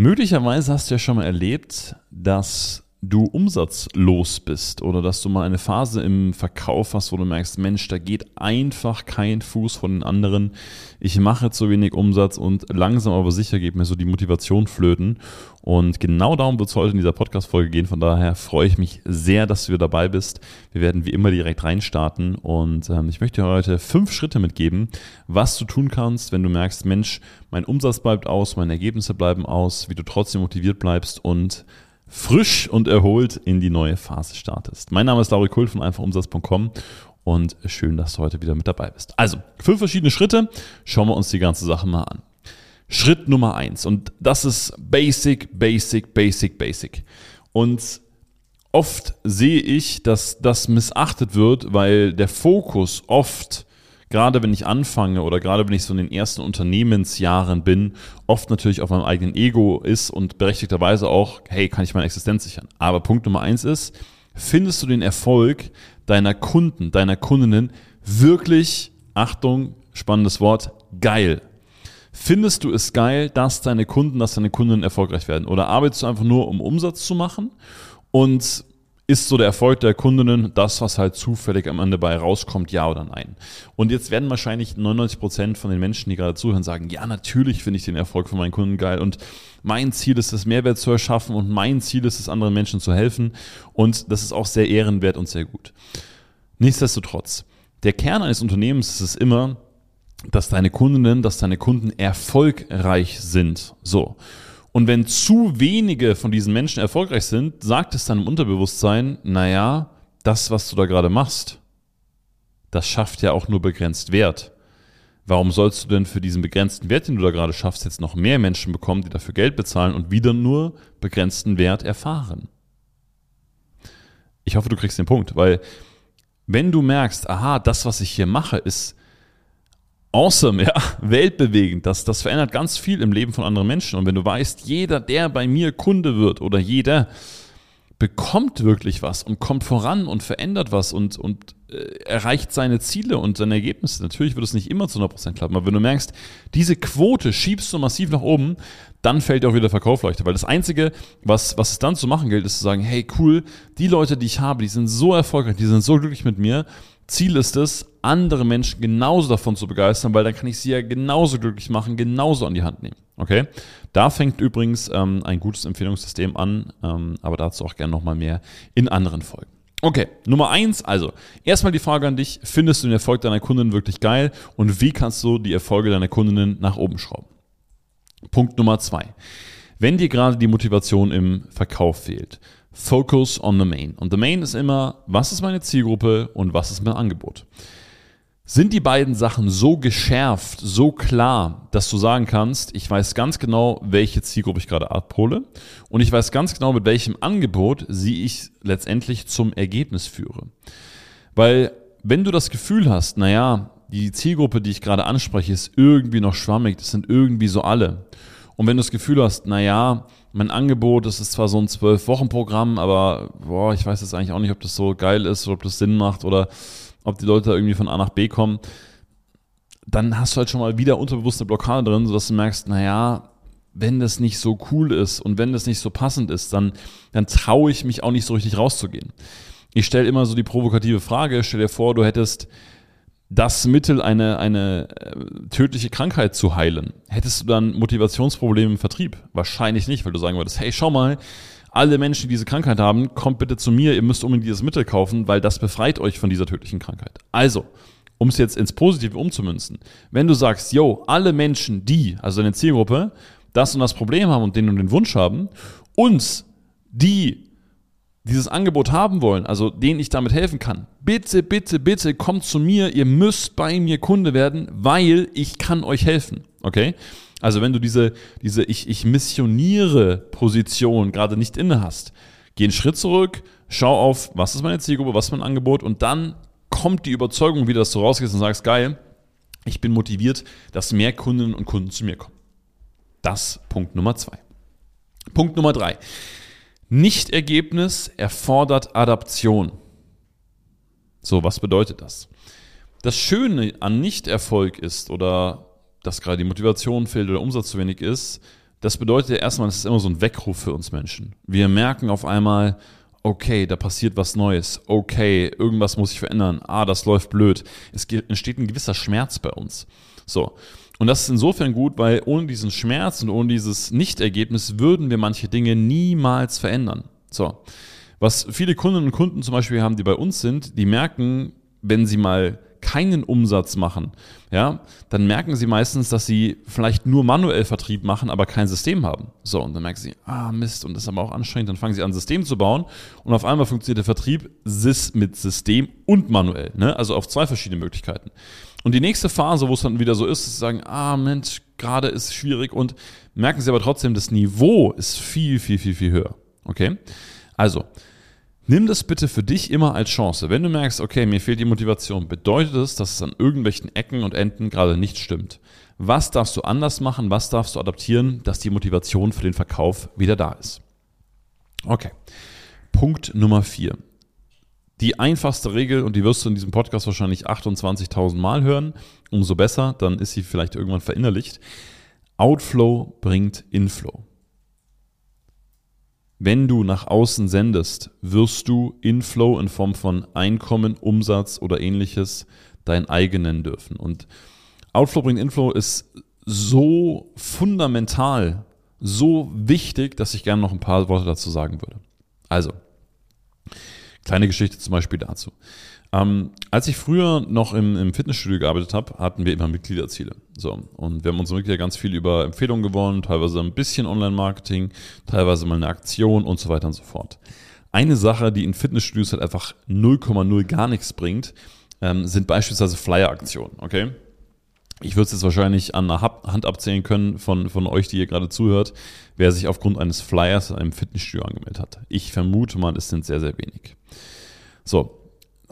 Möglicherweise hast du ja schon mal erlebt, dass du umsatzlos bist oder dass du mal eine Phase im Verkauf hast, wo du merkst, Mensch, da geht einfach kein Fuß von den anderen. Ich mache zu wenig Umsatz und langsam aber sicher geht mir so die Motivation flöten. Und genau darum wird es heute in dieser Podcast-Folge gehen. Von daher freue ich mich sehr, dass du dabei bist. Wir werden wie immer direkt reinstarten und ähm, ich möchte dir heute fünf Schritte mitgeben, was du tun kannst, wenn du merkst, Mensch, mein Umsatz bleibt aus, meine Ergebnisse bleiben aus, wie du trotzdem motiviert bleibst und frisch und erholt in die neue Phase startest. Mein Name ist Lauri Kult von einfachumsatz.com und schön, dass du heute wieder mit dabei bist. Also, fünf verschiedene Schritte. Schauen wir uns die ganze Sache mal an. Schritt Nummer eins und das ist basic, basic, basic, basic. Und oft sehe ich, dass das missachtet wird, weil der Fokus oft gerade wenn ich anfange oder gerade wenn ich so in den ersten Unternehmensjahren bin, oft natürlich auf meinem eigenen Ego ist und berechtigterweise auch, hey, kann ich meine Existenz sichern? Aber Punkt Nummer eins ist, findest du den Erfolg deiner Kunden, deiner Kundinnen wirklich, Achtung, spannendes Wort, geil? Findest du es geil, dass deine Kunden, dass deine Kundinnen erfolgreich werden? Oder arbeitest du einfach nur, um Umsatz zu machen? Und ist so der Erfolg der Kundinnen das, was halt zufällig am Ende bei rauskommt, ja oder nein? Und jetzt werden wahrscheinlich 99 Prozent von den Menschen, die gerade zuhören, sagen, ja, natürlich finde ich den Erfolg von meinen Kunden geil und mein Ziel ist es, Mehrwert zu erschaffen und mein Ziel ist es, anderen Menschen zu helfen und das ist auch sehr ehrenwert und sehr gut. Nichtsdestotrotz, der Kern eines Unternehmens ist es immer, dass deine Kundinnen, dass deine Kunden erfolgreich sind. So. Und wenn zu wenige von diesen Menschen erfolgreich sind, sagt es dann im Unterbewusstsein, naja, das, was du da gerade machst, das schafft ja auch nur begrenzt Wert. Warum sollst du denn für diesen begrenzten Wert, den du da gerade schaffst, jetzt noch mehr Menschen bekommen, die dafür Geld bezahlen und wieder nur begrenzten Wert erfahren? Ich hoffe, du kriegst den Punkt, weil wenn du merkst, aha, das, was ich hier mache, ist awesome, ja, weltbewegend. Das, das verändert ganz viel im Leben von anderen Menschen. Und wenn du weißt, jeder, der bei mir Kunde wird oder jeder bekommt wirklich was und kommt voran und verändert was und, und äh, erreicht seine Ziele und seine Ergebnisse. Natürlich wird es nicht immer zu 100% klappen, aber wenn du merkst, diese Quote schiebst du massiv nach oben, dann fällt auch wieder der Verkauf leichter. Weil das Einzige, was, was es dann zu machen gilt, ist zu sagen, hey cool, die Leute, die ich habe, die sind so erfolgreich, die sind so glücklich mit mir, Ziel ist es, andere Menschen genauso davon zu begeistern, weil dann kann ich sie ja genauso glücklich machen, genauso an die Hand nehmen. Okay? Da fängt übrigens ähm, ein gutes Empfehlungssystem an, ähm, aber dazu auch gerne nochmal mehr in anderen Folgen. Okay, Nummer eins, also erstmal die Frage an dich, findest du den Erfolg deiner Kundinnen wirklich geil und wie kannst du die Erfolge deiner Kundinnen nach oben schrauben? Punkt Nummer zwei. Wenn dir gerade die Motivation im Verkauf fehlt, Focus on the Main. Und the Main ist immer, was ist meine Zielgruppe und was ist mein Angebot. Sind die beiden Sachen so geschärft, so klar, dass du sagen kannst, ich weiß ganz genau, welche Zielgruppe ich gerade abhole und ich weiß ganz genau, mit welchem Angebot sie ich letztendlich zum Ergebnis führe. Weil wenn du das Gefühl hast, naja, die Zielgruppe, die ich gerade anspreche, ist irgendwie noch schwammig, das sind irgendwie so alle. Und wenn du das Gefühl hast, naja, mein Angebot, das ist zwar so ein Zwölf-Wochen-Programm, aber boah, ich weiß jetzt eigentlich auch nicht, ob das so geil ist oder ob das Sinn macht oder ob die Leute da irgendwie von A nach B kommen, dann hast du halt schon mal wieder unterbewusste Blockade drin, sodass du merkst, naja, wenn das nicht so cool ist und wenn das nicht so passend ist, dann, dann traue ich mich auch nicht so richtig rauszugehen. Ich stelle immer so die provokative Frage, stell dir vor, du hättest das Mittel, eine, eine äh, tödliche Krankheit zu heilen. Hättest du dann Motivationsprobleme im Vertrieb? Wahrscheinlich nicht, weil du sagen würdest, hey, schau mal, alle Menschen, die diese Krankheit haben, kommt bitte zu mir, ihr müsst unbedingt dieses Mittel kaufen, weil das befreit euch von dieser tödlichen Krankheit. Also, um es jetzt ins Positive umzumünzen, wenn du sagst, yo, alle Menschen, die, also deine Zielgruppe, das und das Problem haben und denen den Wunsch haben, uns, die dieses Angebot haben wollen, also denen ich damit helfen kann, bitte, bitte, bitte kommt zu mir, ihr müsst bei mir Kunde werden, weil ich kann euch helfen. Okay? Also wenn du diese, diese ich, ich missioniere Position gerade nicht inne hast, geh einen Schritt zurück, schau auf, was ist meine Zielgruppe, was ist mein Angebot und dann kommt die Überzeugung wieder, dass du rausgehst und sagst, geil, ich bin motiviert, dass mehr Kundinnen und Kunden zu mir kommen. Das Punkt Nummer zwei. Punkt Nummer drei. Nichtergebnis erfordert Adaption. So, was bedeutet das? Das Schöne an Nichterfolg ist oder dass gerade die Motivation fehlt oder Umsatz zu wenig ist, Das bedeutet ja erstmal, es ist immer so ein Weckruf für uns Menschen. Wir merken auf einmal, okay, da passiert was Neues, okay, irgendwas muss sich verändern, ah, das läuft blöd. Es entsteht ein gewisser Schmerz bei uns. So. Und das ist insofern gut, weil ohne diesen Schmerz und ohne dieses Nichtergebnis würden wir manche Dinge niemals verändern. So. Was viele Kundinnen und Kunden zum Beispiel haben, die bei uns sind, die merken, wenn sie mal keinen Umsatz machen, ja, dann merken sie meistens, dass sie vielleicht nur manuell Vertrieb machen, aber kein System haben. So, und dann merken sie, ah Mist, und das ist aber auch anstrengend, dann fangen sie an, ein System zu bauen und auf einmal funktioniert der Vertrieb mit System und manuell, ne? also auf zwei verschiedene Möglichkeiten. Und die nächste Phase, wo es dann wieder so ist, ist zu sagen, ah Mensch, gerade ist schwierig und merken sie aber trotzdem, das Niveau ist viel, viel, viel, viel höher. Okay? Also, Nimm das bitte für dich immer als Chance. Wenn du merkst, okay, mir fehlt die Motivation, bedeutet es, dass es an irgendwelchen Ecken und Enden gerade nicht stimmt. Was darfst du anders machen? Was darfst du adaptieren, dass die Motivation für den Verkauf wieder da ist? Okay. Punkt Nummer vier. Die einfachste Regel, und die wirst du in diesem Podcast wahrscheinlich 28.000 Mal hören, umso besser, dann ist sie vielleicht irgendwann verinnerlicht. Outflow bringt Inflow. Wenn du nach außen sendest, wirst du Inflow in Form von Einkommen, Umsatz oder ähnliches dein eigen nennen dürfen. Und Outflow bringt Inflow ist so fundamental, so wichtig, dass ich gerne noch ein paar Worte dazu sagen würde. Also, kleine Geschichte zum Beispiel dazu. Ähm, als ich früher noch im, im Fitnessstudio gearbeitet habe, hatten wir immer Mitgliederziele. So, und wir haben unsere Mitglieder ganz viel über Empfehlungen gewonnen, teilweise ein bisschen Online-Marketing, teilweise mal eine Aktion und so weiter und so fort. Eine Sache, die in Fitnessstudios halt einfach 0,0 gar nichts bringt, ähm, sind beispielsweise Flyer-Aktionen, okay? Ich würde es jetzt wahrscheinlich an einer Hand abzählen können von, von euch, die ihr gerade zuhört, wer sich aufgrund eines Flyers in einem Fitnessstudio angemeldet hat. Ich vermute mal, es sind sehr, sehr wenig. So,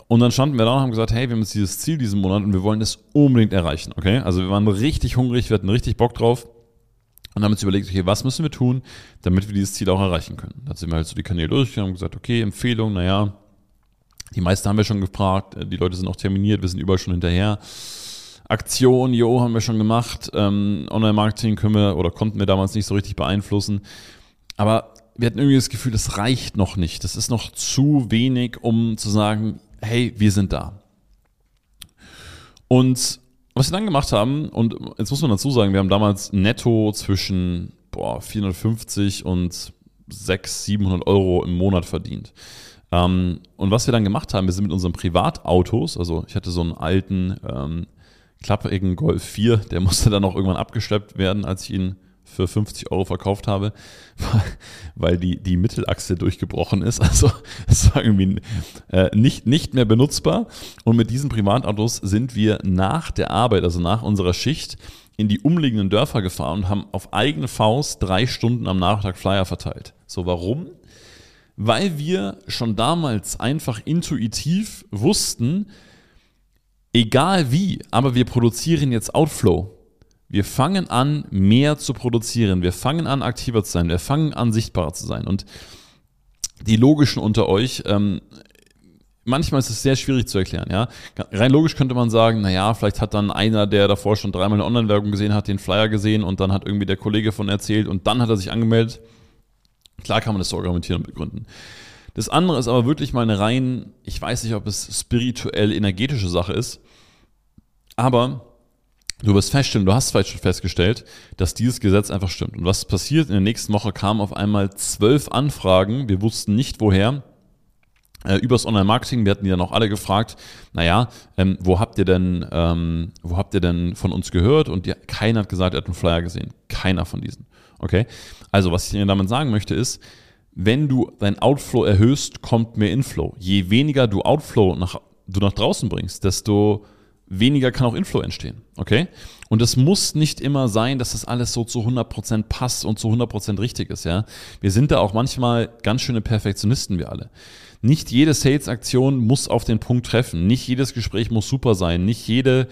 und dann standen wir da und haben gesagt, hey, wir haben jetzt dieses Ziel diesen Monat und wir wollen es unbedingt erreichen. Okay? Also wir waren richtig hungrig, wir hatten richtig Bock drauf und haben uns überlegt, okay, was müssen wir tun, damit wir dieses Ziel auch erreichen können. Da sind wir halt so die Kanäle durchgegangen und gesagt, okay, Empfehlung, naja, die meisten haben wir schon gefragt, die Leute sind auch terminiert, wir sind überall schon hinterher. Aktion, jo, haben wir schon gemacht. Ähm, Online-Marketing können wir oder konnten wir damals nicht so richtig beeinflussen. Aber wir hatten irgendwie das Gefühl, das reicht noch nicht. Das ist noch zu wenig, um zu sagen, hey, wir sind da. Und was wir dann gemacht haben, und jetzt muss man dazu sagen, wir haben damals netto zwischen boah, 450 und 600, 700 Euro im Monat verdient. Ähm, und was wir dann gemacht haben, wir sind mit unseren Privatautos, also ich hatte so einen alten ähm, klapperigen Golf 4, der musste dann auch irgendwann abgeschleppt werden, als ich ihn für 50 Euro verkauft habe, weil die, die Mittelachse durchgebrochen ist. Also es war irgendwie äh, nicht, nicht mehr benutzbar. Und mit diesen Privatautos sind wir nach der Arbeit, also nach unserer Schicht, in die umliegenden Dörfer gefahren und haben auf eigene Faust drei Stunden am Nachmittag Flyer verteilt. So, warum? Weil wir schon damals einfach intuitiv wussten, egal wie, aber wir produzieren jetzt Outflow. Wir fangen an, mehr zu produzieren. Wir fangen an, aktiver zu sein. Wir fangen an, sichtbarer zu sein. Und die Logischen unter euch, ähm, manchmal ist es sehr schwierig zu erklären, ja. Rein logisch könnte man sagen, naja, vielleicht hat dann einer, der davor schon dreimal eine Online-Werbung gesehen hat, den Flyer gesehen und dann hat irgendwie der Kollege von erzählt und dann hat er sich angemeldet. Klar kann man das so argumentieren und begründen. Das andere ist aber wirklich mal eine rein, ich weiß nicht, ob es spirituell energetische Sache ist, aber Du wirst feststellen, du hast vielleicht schon festgestellt, dass dieses Gesetz einfach stimmt. Und was passiert? In der nächsten Woche kamen auf einmal zwölf Anfragen. Wir wussten nicht woher. Äh, übers Online-Marketing, wir hatten die dann auch alle gefragt, naja, ähm, wo habt ihr denn, ähm, wo habt ihr denn von uns gehört? Und die, keiner hat gesagt, er hat einen Flyer gesehen. Keiner von diesen. Okay? Also, was ich dir damit sagen möchte, ist, wenn du dein Outflow erhöhst, kommt mehr Inflow. Je weniger du Outflow nach, du nach draußen bringst, desto weniger kann auch Inflow entstehen. Okay? Und es muss nicht immer sein, dass das alles so zu 100% passt und zu 100% richtig ist. Ja? Wir sind da auch manchmal ganz schöne Perfektionisten, wir alle. Nicht jede Sales-Aktion muss auf den Punkt treffen. Nicht jedes Gespräch muss super sein. Nicht jede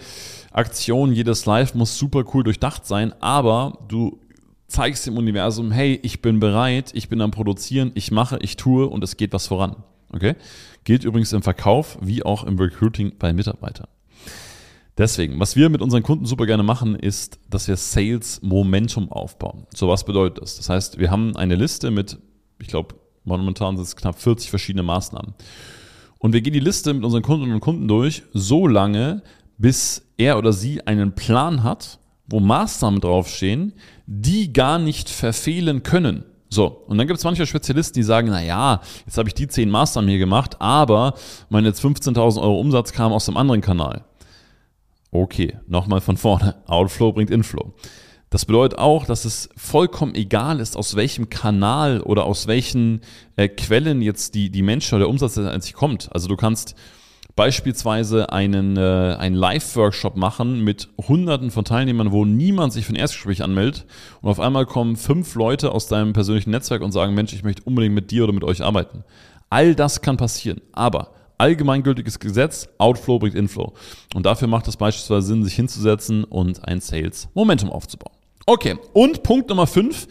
Aktion, jedes Live muss super cool durchdacht sein. Aber du zeigst dem Universum, hey, ich bin bereit, ich bin am Produzieren, ich mache, ich tue und es geht was voran. Okay? Gilt übrigens im Verkauf wie auch im Recruiting bei Mitarbeitern. Deswegen, was wir mit unseren Kunden super gerne machen, ist, dass wir Sales Momentum aufbauen. So was bedeutet das? Das heißt, wir haben eine Liste mit, ich glaube, momentan sind es knapp 40 verschiedene Maßnahmen. Und wir gehen die Liste mit unseren Kundinnen und Kunden durch, so lange, bis er oder sie einen Plan hat, wo Maßnahmen draufstehen, die gar nicht verfehlen können. So, und dann gibt es manche Spezialisten, die sagen, na ja, jetzt habe ich die 10 Maßnahmen hier gemacht, aber meine jetzt 15.000 Euro Umsatz kam aus dem anderen Kanal. Okay, nochmal von vorne. Outflow bringt Inflow. Das bedeutet auch, dass es vollkommen egal ist, aus welchem Kanal oder aus welchen äh, Quellen jetzt die, die Menschen oder der Umsatz letztendlich kommt. Also du kannst beispielsweise einen, äh, einen Live-Workshop machen mit hunderten von Teilnehmern, wo niemand sich für ein Erstgespräch anmeldet und auf einmal kommen fünf Leute aus deinem persönlichen Netzwerk und sagen, Mensch, ich möchte unbedingt mit dir oder mit euch arbeiten. All das kann passieren, aber allgemeingültiges Gesetz, Outflow bringt Inflow. Und dafür macht es beispielsweise Sinn, sich hinzusetzen und ein Sales Momentum aufzubauen. Okay, und Punkt Nummer 5,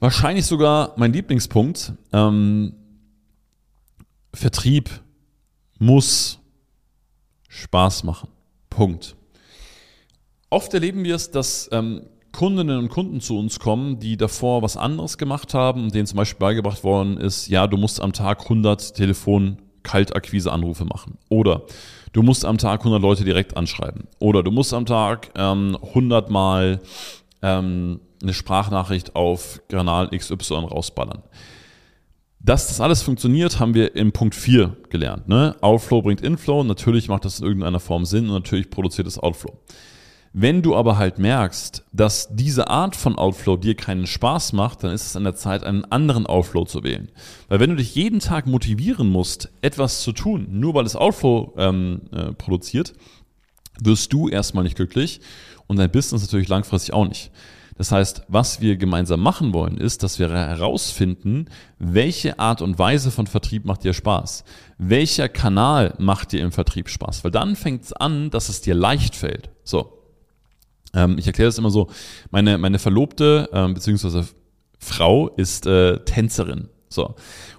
wahrscheinlich sogar mein Lieblingspunkt, ähm, Vertrieb muss Spaß machen. Punkt. Oft erleben wir es, dass ähm, Kundinnen und Kunden zu uns kommen, die davor was anderes gemacht haben und denen zum Beispiel beigebracht worden ist, ja, du musst am Tag 100 Telefon Kaltakquise-Anrufe machen. Oder du musst am Tag 100 Leute direkt anschreiben. Oder du musst am Tag ähm, 100 Mal ähm, eine Sprachnachricht auf Kanal XY rausballern. Dass das alles funktioniert, haben wir in Punkt 4 gelernt. Ne? Outflow bringt Inflow. Natürlich macht das in irgendeiner Form Sinn und natürlich produziert es Outflow. Wenn du aber halt merkst, dass diese Art von Outflow dir keinen Spaß macht, dann ist es an der Zeit, einen anderen Outflow zu wählen. Weil wenn du dich jeden Tag motivieren musst, etwas zu tun, nur weil es Outflow ähm, äh, produziert, wirst du erstmal nicht glücklich und dein Business natürlich langfristig auch nicht. Das heißt, was wir gemeinsam machen wollen, ist, dass wir herausfinden, welche Art und Weise von Vertrieb macht dir Spaß. Welcher Kanal macht dir im Vertrieb Spaß? Weil dann fängt es an, dass es dir leicht fällt. So, ähm, ich erkläre das immer so, meine, meine Verlobte ähm, beziehungsweise Frau ist äh, Tänzerin. So.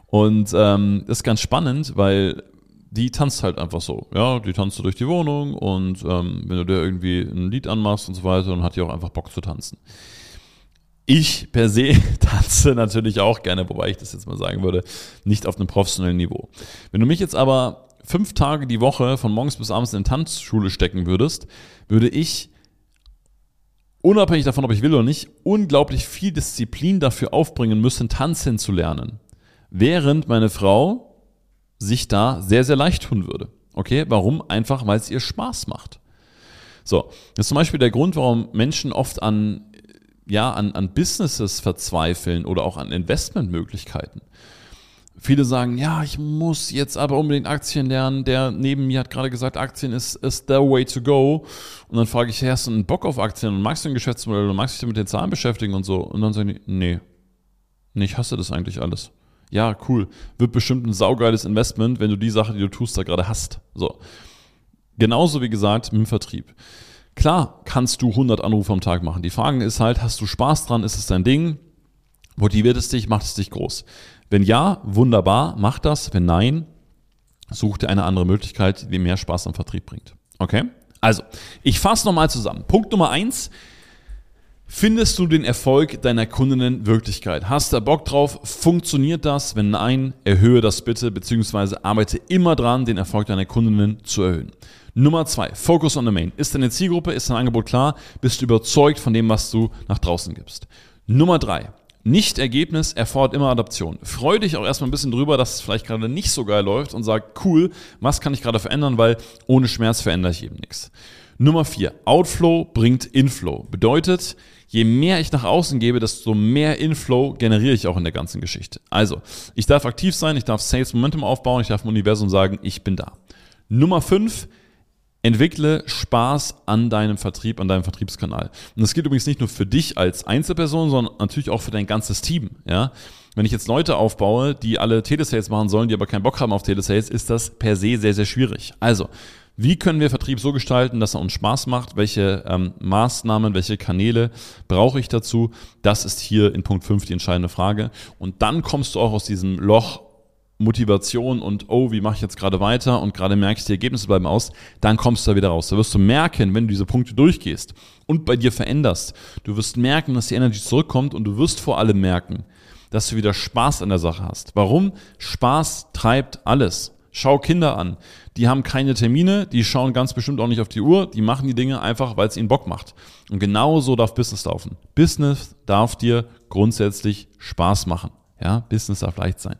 Und ähm, das ist ganz spannend, weil die tanzt halt einfach so. Ja, die tanzt so durch die Wohnung und ähm, wenn du dir irgendwie ein Lied anmachst und so weiter, dann hat die auch einfach Bock zu tanzen. Ich per se tanze natürlich auch gerne, wobei ich das jetzt mal sagen würde, nicht auf einem professionellen Niveau. Wenn du mich jetzt aber fünf Tage die Woche von morgens bis abends in Tanzschule stecken würdest, würde ich unabhängig davon, ob ich will oder nicht, unglaublich viel Disziplin dafür aufbringen müssen, tanzen zu lernen. Während meine Frau sich da sehr, sehr leicht tun würde. Okay, warum? Einfach, weil es ihr Spaß macht. So, das ist zum Beispiel der Grund, warum Menschen oft an, ja, an, an Businesses verzweifeln oder auch an Investmentmöglichkeiten. Viele sagen, ja, ich muss jetzt aber unbedingt Aktien lernen. Der neben mir hat gerade gesagt, Aktien ist, ist the way to go. Und dann frage ich, hast du einen Bock auf Aktien und magst du ein Geschäftsmodell und magst dich mit den Zahlen beschäftigen und so? Und dann sagen die, nee, nee, ich hasse das eigentlich alles. Ja, cool. Wird bestimmt ein saugeiles Investment, wenn du die Sache, die du tust, da gerade hast. So. Genauso wie gesagt mit dem Vertrieb. Klar kannst du 100 Anrufe am Tag machen. Die Frage ist halt, hast du Spaß dran? Ist es dein Ding? Motiviert es dich? Macht es dich groß? Wenn ja, wunderbar, mach das. Wenn nein, such dir eine andere Möglichkeit, die mehr Spaß am Vertrieb bringt. Okay? Also, ich fasse nochmal zusammen. Punkt Nummer eins. Findest du den Erfolg deiner Kundinnen Wirklichkeit? Hast du Bock drauf? Funktioniert das? Wenn nein, erhöhe das bitte, beziehungsweise arbeite immer dran, den Erfolg deiner Kundinnen zu erhöhen. Nummer zwei, Focus on the Main. Ist deine Zielgruppe, ist dein Angebot klar? Bist du überzeugt von dem, was du nach draußen gibst? Nummer drei, nicht-Ergebnis erfordert immer Adaption. Freu dich auch erstmal ein bisschen drüber, dass es vielleicht gerade nicht so geil läuft und sag, cool, was kann ich gerade verändern, weil ohne Schmerz verändere ich eben nichts. Nummer vier: Outflow bringt Inflow. Bedeutet, je mehr ich nach außen gebe, desto mehr Inflow generiere ich auch in der ganzen Geschichte. Also, ich darf aktiv sein, ich darf Sales Momentum aufbauen, ich darf im Universum sagen, ich bin da. Nummer fünf: Entwickle Spaß an deinem Vertrieb, an deinem Vertriebskanal. Und das gilt übrigens nicht nur für dich als Einzelperson, sondern natürlich auch für dein ganzes Team. Ja? Wenn ich jetzt Leute aufbaue, die alle Telesales machen sollen, die aber keinen Bock haben auf Telesales, ist das per se sehr, sehr schwierig. Also, wie können wir Vertrieb so gestalten, dass er uns Spaß macht? Welche ähm, Maßnahmen, welche Kanäle brauche ich dazu? Das ist hier in Punkt 5 die entscheidende Frage. Und dann kommst du auch aus diesem Loch Motivation und oh, wie mache ich jetzt gerade weiter und gerade merkst, die Ergebnisse bleiben aus, dann kommst du da wieder raus. Da wirst du merken, wenn du diese Punkte durchgehst und bei dir veränderst, du wirst merken, dass die Energie zurückkommt und du wirst vor allem merken, dass du wieder Spaß an der Sache hast. Warum? Spaß treibt alles. Schau Kinder an. Die haben keine Termine, die schauen ganz bestimmt auch nicht auf die Uhr, die machen die Dinge einfach, weil es ihnen Bock macht. Und genau so darf Business laufen. Business darf dir grundsätzlich Spaß machen. Ja, Business darf leicht sein.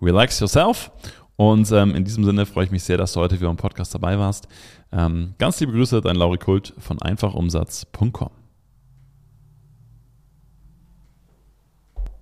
Relax yourself. Und ähm, in diesem Sinne freue ich mich sehr, dass du heute wieder im Podcast dabei warst. Ähm, ganz liebe Grüße, dein Lauri Kult von einfachumsatz.com.